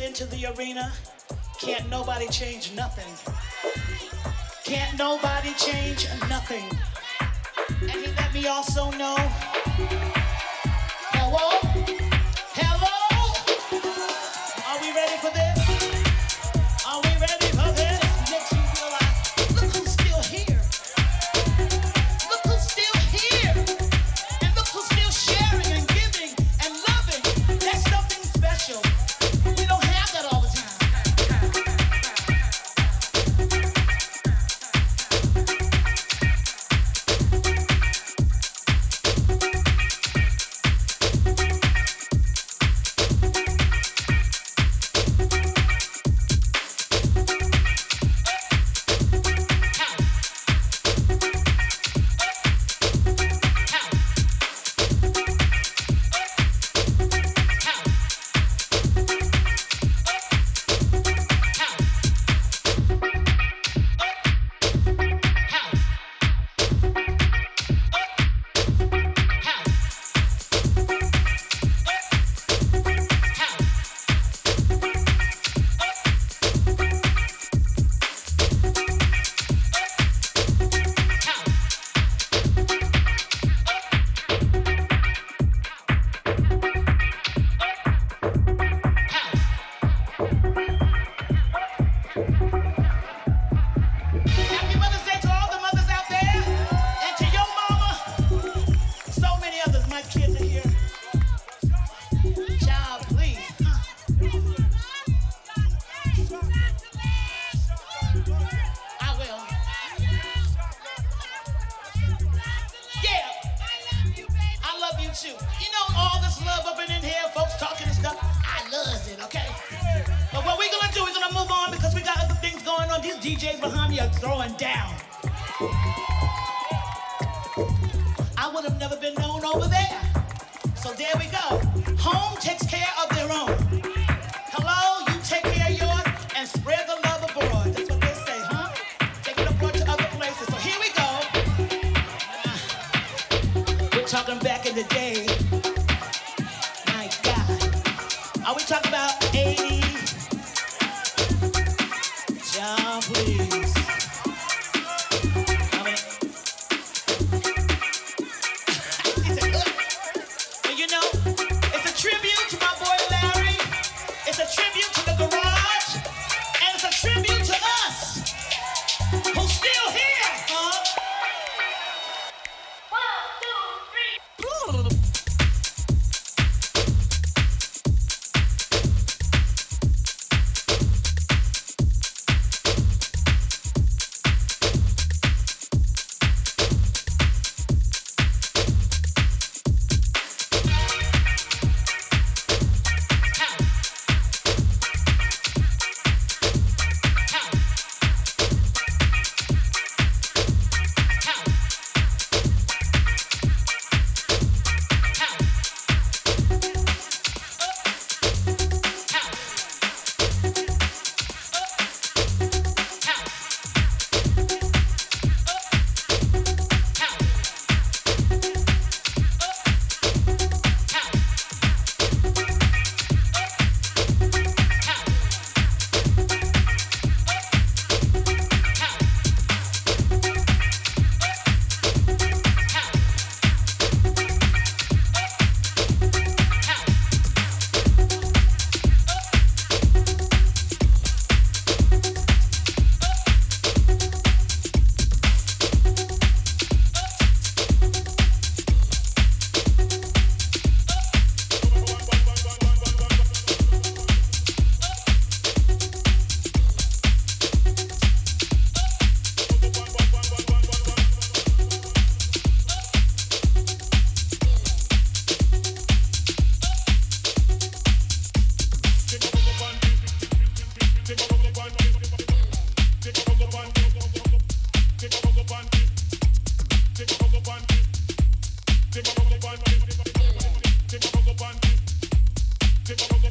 into the arena, can't nobody change nothing. Can't nobody change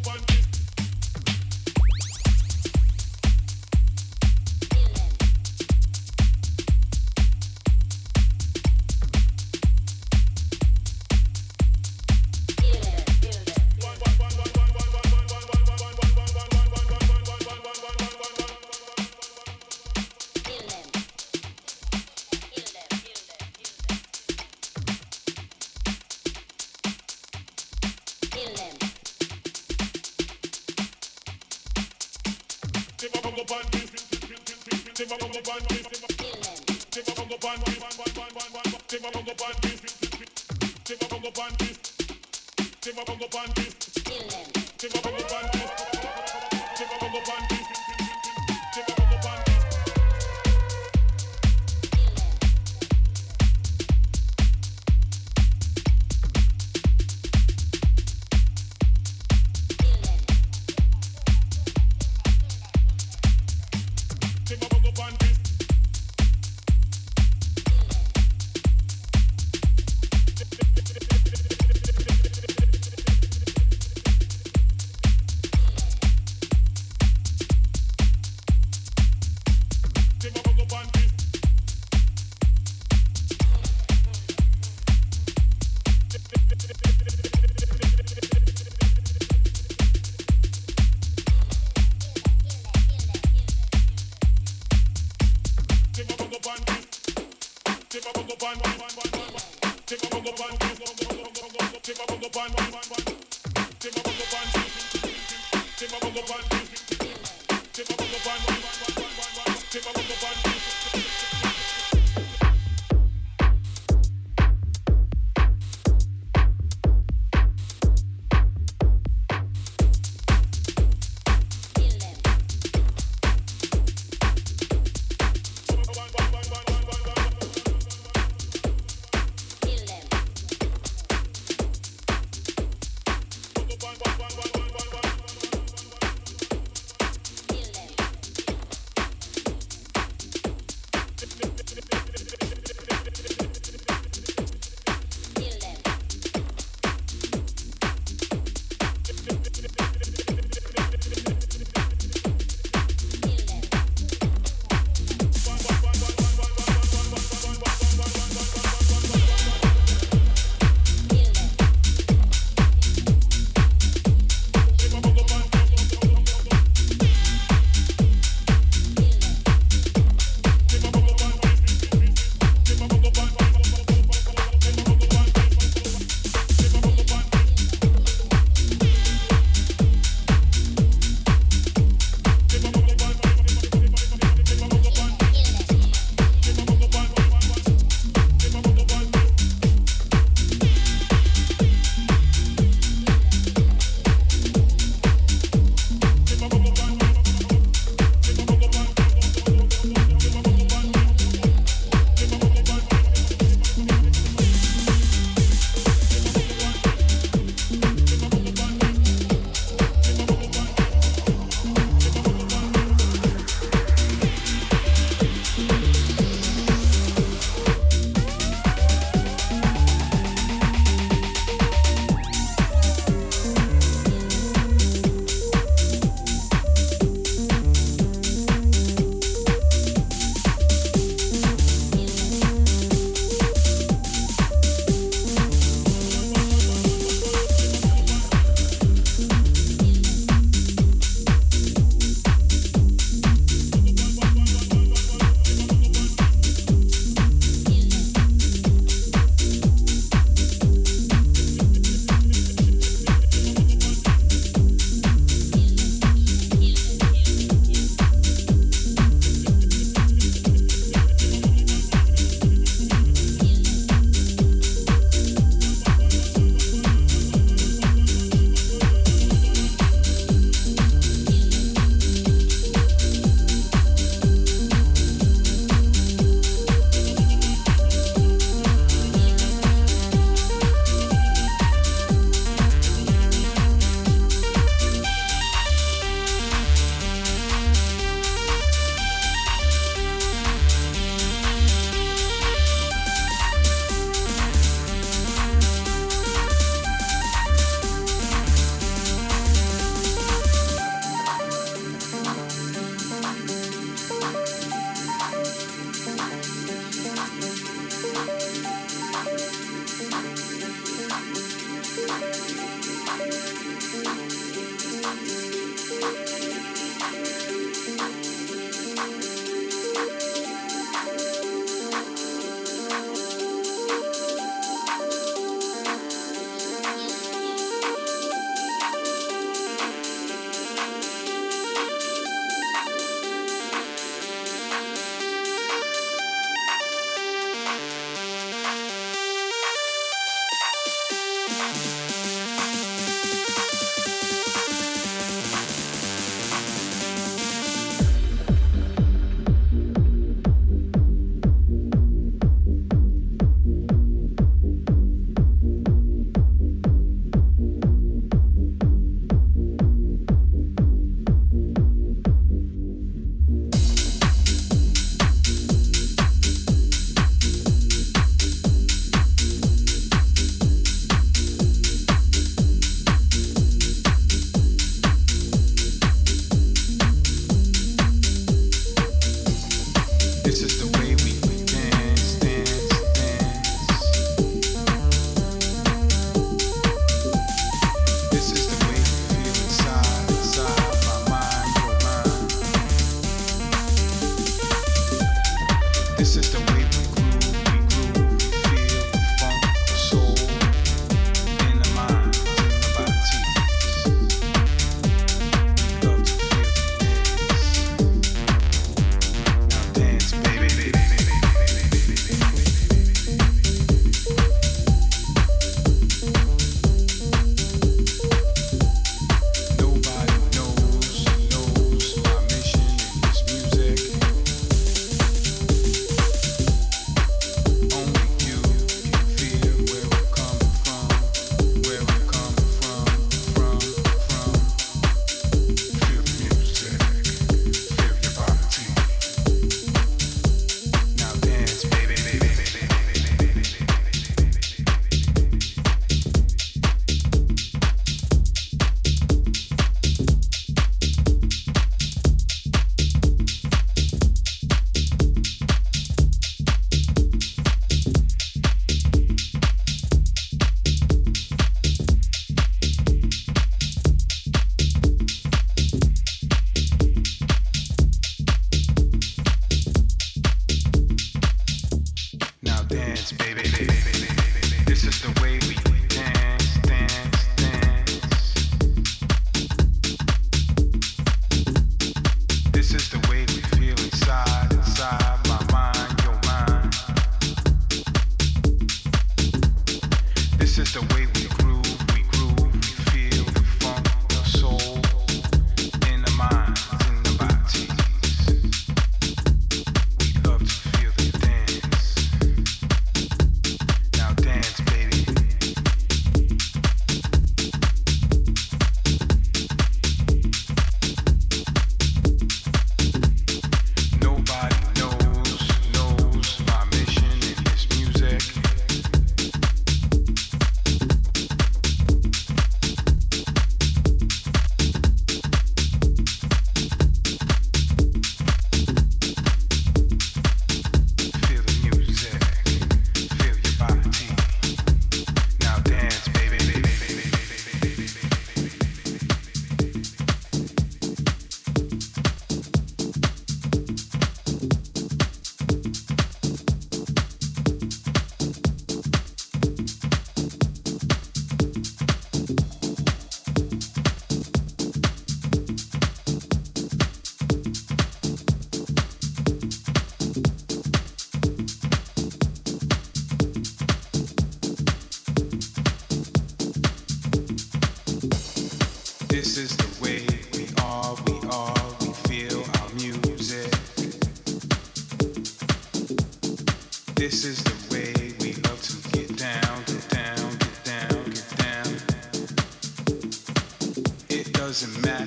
open this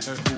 her.